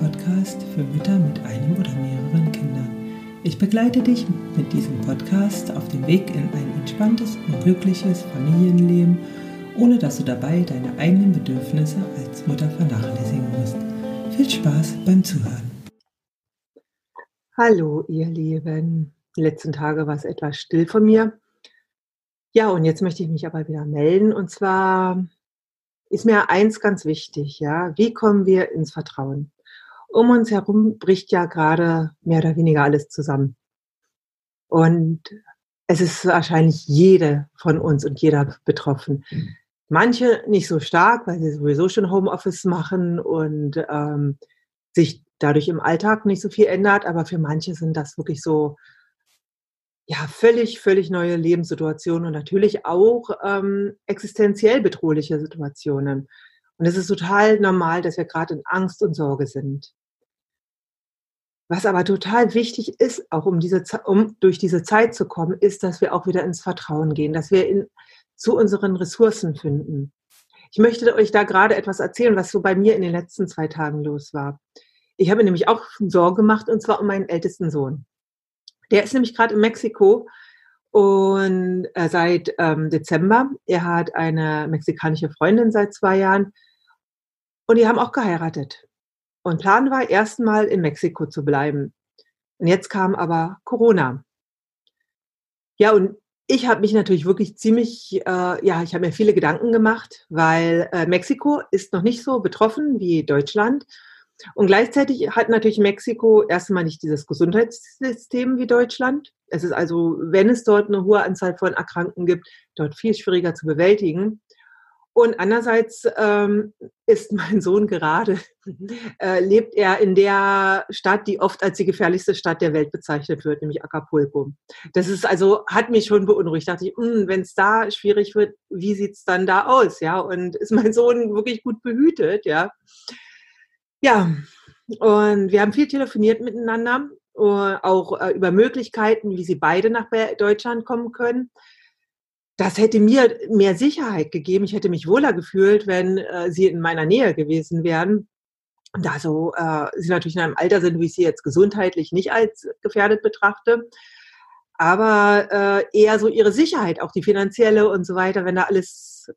Podcast für Mütter mit einem oder mehreren Kindern. Ich begleite dich mit diesem Podcast auf dem Weg in ein entspanntes und glückliches Familienleben, ohne dass du dabei deine eigenen Bedürfnisse als Mutter vernachlässigen musst. Viel Spaß beim Zuhören. Hallo, ihr Lieben. Die letzten Tage war es etwas still von mir. Ja, und jetzt möchte ich mich aber wieder melden. Und zwar ist mir eins ganz wichtig, ja. Wie kommen wir ins Vertrauen? Um uns herum bricht ja gerade mehr oder weniger alles zusammen. Und es ist wahrscheinlich jede von uns und jeder betroffen. Manche nicht so stark, weil sie sowieso schon Homeoffice machen und ähm, sich dadurch im Alltag nicht so viel ändert, aber für manche sind das wirklich so ja, völlig, völlig neue Lebenssituationen und natürlich auch ähm, existenziell bedrohliche Situationen. Und es ist total normal, dass wir gerade in Angst und Sorge sind. Was aber total wichtig ist, auch um, diese, um durch diese Zeit zu kommen, ist, dass wir auch wieder ins Vertrauen gehen, dass wir in, zu unseren Ressourcen finden. Ich möchte euch da gerade etwas erzählen, was so bei mir in den letzten zwei Tagen los war. Ich habe nämlich auch Sorge gemacht, und zwar um meinen ältesten Sohn. Der ist nämlich gerade in Mexiko und äh, seit ähm, Dezember. Er hat eine mexikanische Freundin seit zwei Jahren und die haben auch geheiratet. Und Plan war, erstmal in Mexiko zu bleiben. Und jetzt kam aber Corona. Ja, und ich habe mich natürlich wirklich ziemlich, äh, ja, ich habe mir viele Gedanken gemacht, weil äh, Mexiko ist noch nicht so betroffen wie Deutschland. Und gleichzeitig hat natürlich Mexiko erstmal nicht dieses Gesundheitssystem wie Deutschland. Es ist also, wenn es dort eine hohe Anzahl von Erkrankten gibt, dort viel schwieriger zu bewältigen. Und andererseits ähm, ist mein Sohn gerade, äh, lebt er in der Stadt, die oft als die gefährlichste Stadt der Welt bezeichnet wird, nämlich Acapulco. Das ist also, hat mich schon beunruhigt. Da dachte ich, hm, wenn es da schwierig wird, wie sieht's dann da aus? Ja, und ist mein Sohn wirklich gut behütet? Ja. Ja, und wir haben viel telefoniert miteinander, äh, auch äh, über Möglichkeiten, wie sie beide nach Deutschland kommen können. Das hätte mir mehr Sicherheit gegeben. Ich hätte mich wohler gefühlt, wenn äh, sie in meiner Nähe gewesen wären. Da so äh, sie natürlich in einem Alter sind, wie ich sie jetzt gesundheitlich nicht als gefährdet betrachte, aber äh, eher so ihre Sicherheit, auch die finanzielle und so weiter, wenn da alles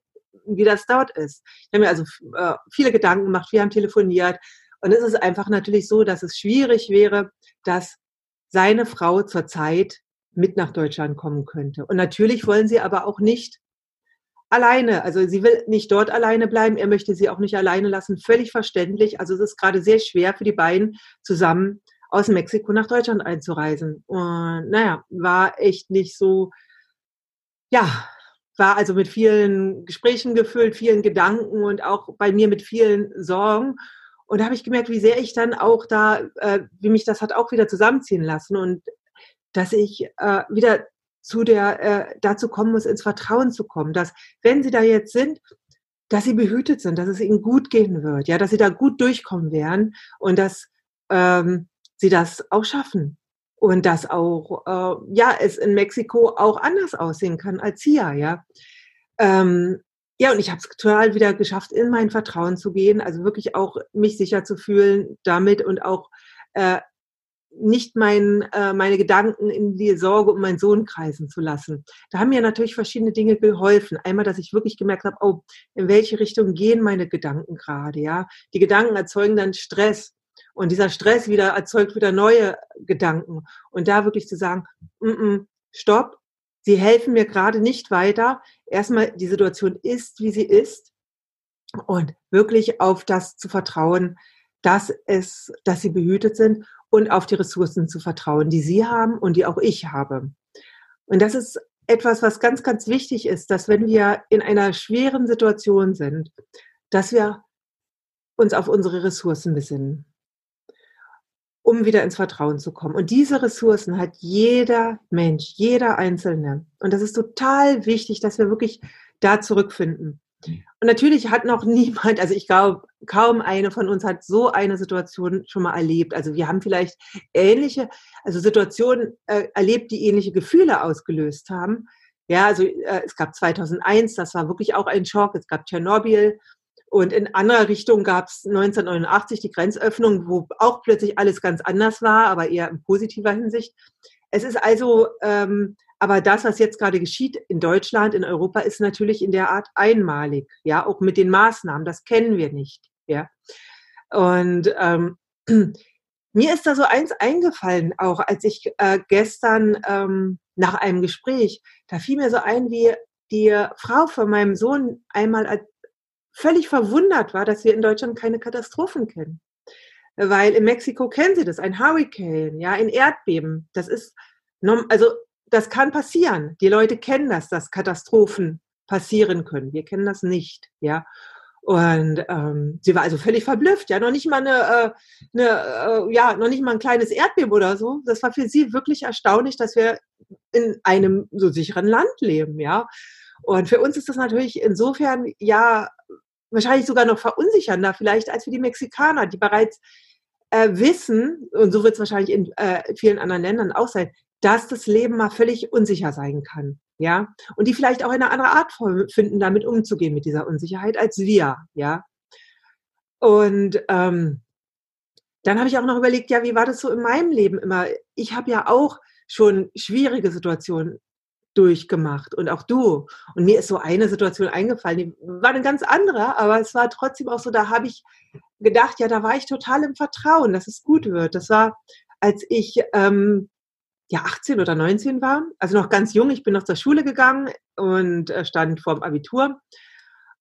wie das dort ist. Ich habe mir also äh, viele Gedanken gemacht, wir haben telefoniert und es ist einfach natürlich so, dass es schwierig wäre, dass seine Frau zurzeit mit nach Deutschland kommen könnte. Und natürlich wollen sie aber auch nicht alleine, also sie will nicht dort alleine bleiben, er möchte sie auch nicht alleine lassen, völlig verständlich. Also es ist gerade sehr schwer für die beiden zusammen aus Mexiko nach Deutschland einzureisen. Und naja, war echt nicht so, ja, war also mit vielen Gesprächen gefüllt, vielen Gedanken und auch bei mir mit vielen Sorgen. Und da habe ich gemerkt, wie sehr ich dann auch da, äh, wie mich das hat auch wieder zusammenziehen lassen und dass ich äh, wieder zu der, äh, dazu kommen muss, ins Vertrauen zu kommen, dass wenn sie da jetzt sind, dass sie behütet sind, dass es ihnen gut gehen wird, ja, dass sie da gut durchkommen werden und dass ähm, sie das auch schaffen und dass auch äh, ja es in Mexiko auch anders aussehen kann als hier, ja. Ähm, ja, und ich habe es total wieder geschafft, in mein Vertrauen zu gehen, also wirklich auch mich sicher zu fühlen damit und auch äh, nicht mein, äh, meine Gedanken in die Sorge um meinen Sohn kreisen zu lassen. Da haben mir natürlich verschiedene Dinge geholfen. Einmal, dass ich wirklich gemerkt habe, oh, in welche Richtung gehen meine Gedanken gerade, ja. Die Gedanken erzeugen dann Stress. Und dieser Stress wieder erzeugt wieder neue Gedanken. Und da wirklich zu sagen, mm -mm, stopp, sie helfen mir gerade nicht weiter. Erstmal, die Situation ist, wie sie ist. Und wirklich auf das zu vertrauen, dass es, dass sie behütet sind und auf die Ressourcen zu vertrauen, die sie haben und die auch ich habe. Und das ist etwas, was ganz, ganz wichtig ist, dass wenn wir in einer schweren Situation sind, dass wir uns auf unsere Ressourcen besinnen um wieder ins Vertrauen zu kommen. Und diese Ressourcen hat jeder Mensch, jeder Einzelne. Und das ist total wichtig, dass wir wirklich da zurückfinden. Und natürlich hat noch niemand, also ich glaube, kaum eine von uns hat so eine Situation schon mal erlebt. Also wir haben vielleicht ähnliche, also Situationen äh, erlebt, die ähnliche Gefühle ausgelöst haben. Ja, also äh, es gab 2001, das war wirklich auch ein Schock. Es gab Tschernobyl Und in anderer Richtung gab es 1989 die Grenzöffnung, wo auch plötzlich alles ganz anders war, aber eher in positiver Hinsicht. Es ist also, ähm, aber das, was jetzt gerade geschieht in Deutschland, in Europa, ist natürlich in der Art einmalig. Ja, auch mit den Maßnahmen, das kennen wir nicht. Ja. Und ähm, mir ist da so eins eingefallen, auch als ich äh, gestern ähm, nach einem Gespräch, da fiel mir so ein, wie die Frau von meinem Sohn einmal völlig verwundert war, dass wir in Deutschland keine Katastrophen kennen. Weil in Mexiko kennen sie das, ein Hurricane, ja, ein Erdbeben. Das ist, also das kann passieren. Die Leute kennen das, dass Katastrophen passieren können. Wir kennen das nicht, ja. Und ähm, sie war also völlig verblüfft, ja, noch nicht mal eine, äh, eine äh, ja, noch nicht mal ein kleines Erdbeben oder so. Das war für sie wirklich erstaunlich, dass wir in einem so sicheren Land leben, ja. Und für uns ist das natürlich insofern ja wahrscheinlich sogar noch verunsichernder vielleicht als für die Mexikaner, die bereits äh, wissen, und so wird es wahrscheinlich in äh, vielen anderen Ländern auch sein, dass das Leben mal völlig unsicher sein kann. Ja, und die vielleicht auch eine andere Art finden, damit umzugehen mit dieser Unsicherheit als wir. Ja, und ähm, dann habe ich auch noch überlegt, ja, wie war das so in meinem Leben immer? Ich habe ja auch schon schwierige Situationen durchgemacht und auch du. Und mir ist so eine Situation eingefallen, die war eine ganz andere, aber es war trotzdem auch so, da habe ich gedacht, ja, da war ich total im Vertrauen, dass es gut wird. Das war, als ich ähm, ja 18 oder 19 war, also noch ganz jung. Ich bin noch zur Schule gegangen und äh, stand vorm Abitur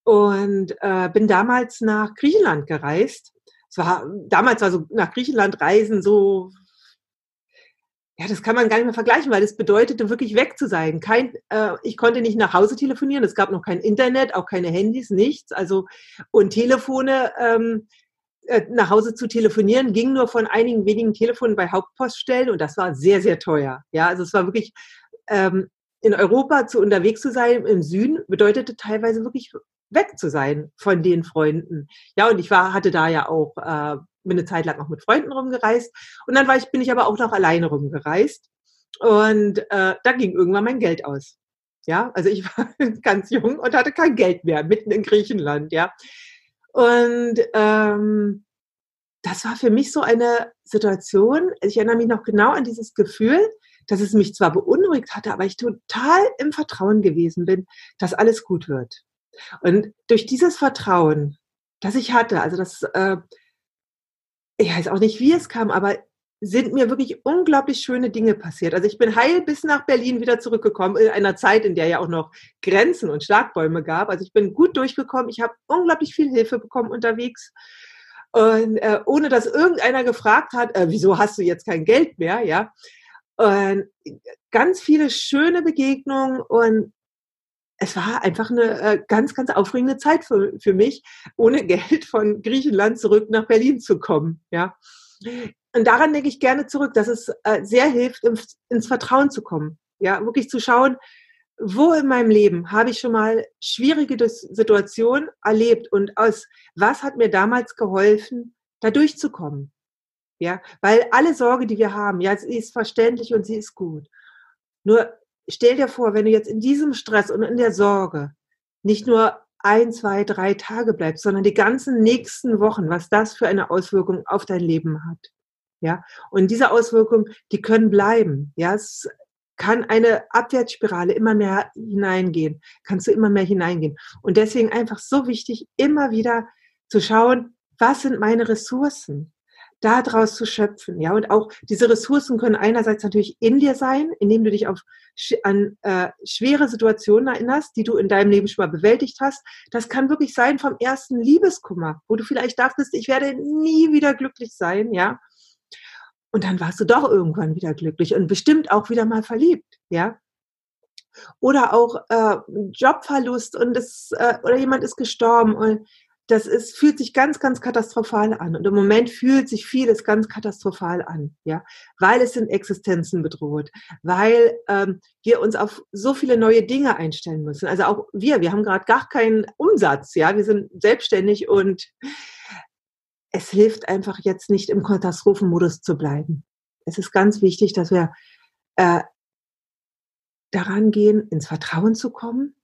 und äh, bin damals nach Griechenland gereist. Es war damals war so nach Griechenland reisen so ja, das kann man gar nicht mehr vergleichen, weil das bedeutete wirklich weg zu sein. Kein, äh, ich konnte nicht nach Hause telefonieren, es gab noch kein Internet, auch keine Handys, nichts. Also und Telefone ähm, äh, nach Hause zu telefonieren ging nur von einigen wenigen Telefonen bei Hauptpoststellen und das war sehr sehr teuer. Ja, also es war wirklich ähm, in Europa zu unterwegs zu sein im Süden bedeutete teilweise wirklich weg zu sein von den Freunden. Ja, und ich war hatte da ja auch äh, eine Zeit lang auch mit Freunden rumgereist und dann war ich, bin ich aber auch noch alleine rumgereist und äh, da ging irgendwann mein Geld aus. Ja, also ich war ganz jung und hatte kein Geld mehr, mitten in Griechenland, ja. Und ähm, das war für mich so eine Situation, ich erinnere mich noch genau an dieses Gefühl, dass es mich zwar beunruhigt hatte, aber ich total im Vertrauen gewesen bin, dass alles gut wird. Und durch dieses Vertrauen, das ich hatte, also das äh, ich weiß auch nicht, wie es kam, aber sind mir wirklich unglaublich schöne Dinge passiert. Also ich bin heil bis nach Berlin wieder zurückgekommen, in einer Zeit, in der ja auch noch Grenzen und Schlagbäume gab. Also ich bin gut durchgekommen. Ich habe unglaublich viel Hilfe bekommen unterwegs. Und äh, ohne dass irgendeiner gefragt hat, äh, wieso hast du jetzt kein Geld mehr, ja. Und ganz viele schöne Begegnungen und es war einfach eine äh, ganz, ganz aufregende Zeit für, für mich, ohne Geld von Griechenland zurück nach Berlin zu kommen. Ja. Und daran denke ich gerne zurück, dass es äh, sehr hilft, ins, ins Vertrauen zu kommen. Ja, wirklich zu schauen, wo in meinem Leben habe ich schon mal schwierige Situationen erlebt und aus was hat mir damals geholfen, da durchzukommen. Ja, weil alle Sorge, die wir haben, ja, sie ist verständlich und sie ist gut. Nur stell dir vor, wenn du jetzt in diesem Stress und in der Sorge nicht nur ein, zwei, drei Tage bleibst, sondern die ganzen nächsten Wochen, was das für eine Auswirkung auf dein Leben hat. Ja, und diese Auswirkungen, die können bleiben. Ja, es kann eine Abwärtsspirale immer mehr hineingehen, kannst du immer mehr hineingehen. Und deswegen einfach so wichtig, immer wieder zu schauen, was sind meine Ressourcen? daraus zu schöpfen. Ja, und auch diese Ressourcen können einerseits natürlich in dir sein, indem du dich auf, an äh, schwere Situationen erinnerst, die du in deinem Leben schon mal bewältigt hast. Das kann wirklich sein vom ersten Liebeskummer, wo du vielleicht dachtest, ich werde nie wieder glücklich sein, ja. Und dann warst du doch irgendwann wieder glücklich und bestimmt auch wieder mal verliebt, ja. Oder auch äh, Jobverlust und es, äh, oder jemand ist gestorben und das ist, fühlt sich ganz, ganz katastrophal an. Und im Moment fühlt sich vieles ganz katastrophal an, ja, weil es sind Existenzen bedroht, weil ähm, wir uns auf so viele neue Dinge einstellen müssen. Also auch wir, wir haben gerade gar keinen Umsatz, ja, wir sind selbstständig und es hilft einfach jetzt nicht im Katastrophenmodus zu bleiben. Es ist ganz wichtig, dass wir äh, daran gehen, ins Vertrauen zu kommen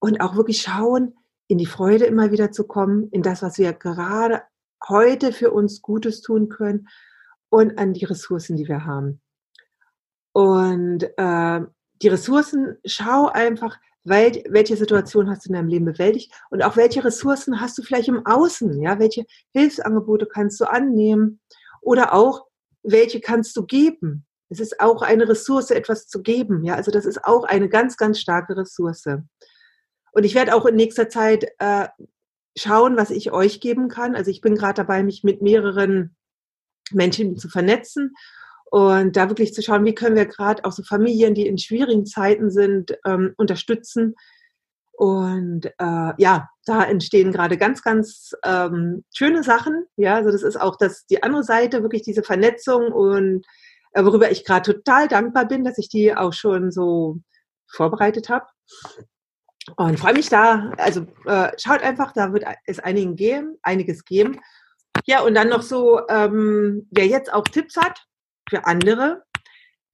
und auch wirklich schauen, in die Freude immer wieder zu kommen, in das, was wir gerade heute für uns Gutes tun können und an die Ressourcen, die wir haben. Und äh, die Ressourcen, schau einfach, wel, welche Situation hast du in deinem Leben bewältigt und auch welche Ressourcen hast du vielleicht im Außen, ja, welche Hilfsangebote kannst du annehmen oder auch welche kannst du geben. Es ist auch eine Ressource, etwas zu geben, ja, also das ist auch eine ganz, ganz starke Ressource. Und ich werde auch in nächster Zeit äh, schauen, was ich euch geben kann. Also ich bin gerade dabei, mich mit mehreren Menschen zu vernetzen und da wirklich zu schauen, wie können wir gerade auch so Familien, die in schwierigen Zeiten sind, ähm, unterstützen. Und äh, ja, da entstehen gerade ganz, ganz ähm, schöne Sachen. Ja, also das ist auch das, die andere Seite, wirklich diese Vernetzung und äh, worüber ich gerade total dankbar bin, dass ich die auch schon so vorbereitet habe. Und freue mich da, also äh, schaut einfach, da wird es einigen geben, einiges geben. Ja, und dann noch so, ähm, wer jetzt auch Tipps hat, für andere.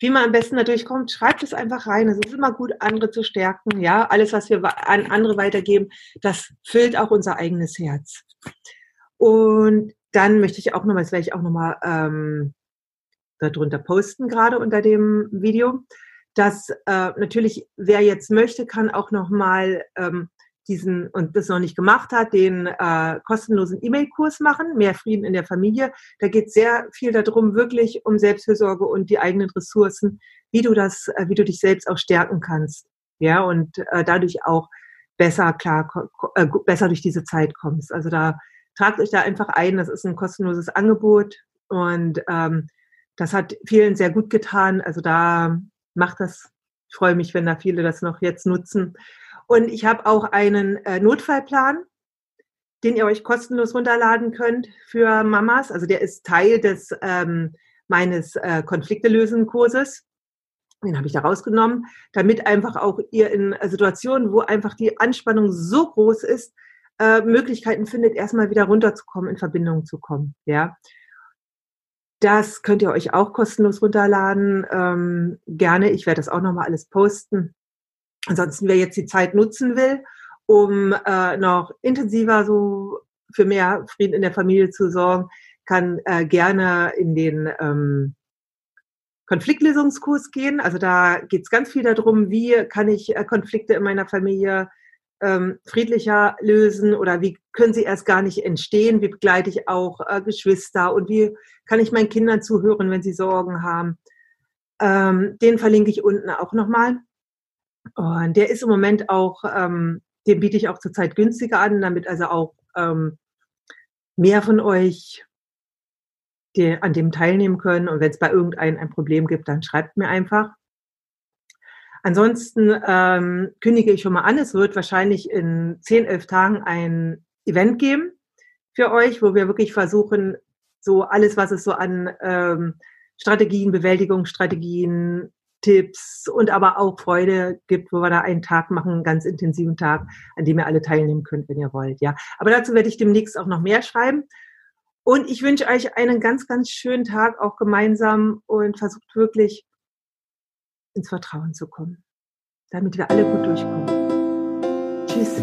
Wie man am besten da durchkommt, schreibt es einfach rein. Es ist immer gut, andere zu stärken. Ja, alles, was wir an andere weitergeben, das füllt auch unser eigenes Herz. Und dann möchte ich auch nochmal, das werde ich auch nochmal ähm, darunter posten, gerade unter dem Video, dass äh, natürlich, wer jetzt möchte, kann auch nochmal ähm, diesen und das noch nicht gemacht hat, den äh, kostenlosen E-Mail-Kurs machen, mehr Frieden in der Familie. Da geht sehr viel darum, wirklich um Selbstfürsorge und die eigenen Ressourcen, wie du das, äh, wie du dich selbst auch stärken kannst, ja und äh, dadurch auch besser klar, äh, besser durch diese Zeit kommst. Also da tragt euch da einfach ein. Das ist ein kostenloses Angebot und ähm, das hat vielen sehr gut getan. Also da macht das. Ich freue mich, wenn da viele das noch jetzt nutzen. Und ich habe auch einen äh, Notfallplan, den ihr euch kostenlos runterladen könnt für Mamas. Also der ist Teil des ähm, meines äh, Konflikte lösen Kurses. Den habe ich da rausgenommen, damit einfach auch ihr in Situationen, wo einfach die Anspannung so groß ist, äh, Möglichkeiten findet, erstmal wieder runterzukommen, in Verbindung zu kommen. Ja. Das könnt ihr euch auch kostenlos runterladen. Ähm, gerne. Ich werde das auch nochmal alles posten. Ansonsten, wer jetzt die Zeit nutzen will, um äh, noch intensiver so für mehr Frieden in der Familie zu sorgen, kann äh, gerne in den ähm, Konfliktlösungskurs gehen. Also da geht es ganz viel darum, wie kann ich äh, Konflikte in meiner Familie ähm, friedlicher lösen oder wie können sie erst gar nicht entstehen, wie begleite ich auch äh, Geschwister und wie kann ich meinen Kindern zuhören, wenn sie Sorgen haben. Ähm, den verlinke ich unten auch nochmal. Und der ist im Moment auch, ähm, den biete ich auch zurzeit günstiger an, damit also auch ähm, mehr von euch die, an dem teilnehmen können. Und wenn es bei irgendeinem ein Problem gibt, dann schreibt mir einfach. Ansonsten ähm, kündige ich schon mal an, es wird wahrscheinlich in 10, 11 Tagen ein Event geben für euch, wo wir wirklich versuchen, so alles, was es so an ähm, Strategien, Bewältigungsstrategien, Tipps und aber auch Freude gibt, wo wir da einen Tag machen, einen ganz intensiven Tag, an dem ihr alle teilnehmen könnt, wenn ihr wollt. Ja, aber dazu werde ich demnächst auch noch mehr schreiben. Und ich wünsche euch einen ganz, ganz schönen Tag auch gemeinsam und versucht wirklich ins Vertrauen zu kommen, damit wir alle gut durchkommen. Tschüss.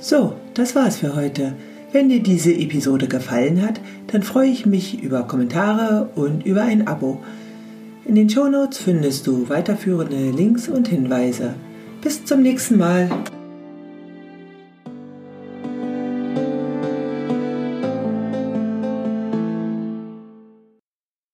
So, das war's für heute. Wenn dir diese Episode gefallen hat, dann freue ich mich über Kommentare und über ein Abo. In den Shownotes findest du weiterführende Links und Hinweise. Bis zum nächsten Mal.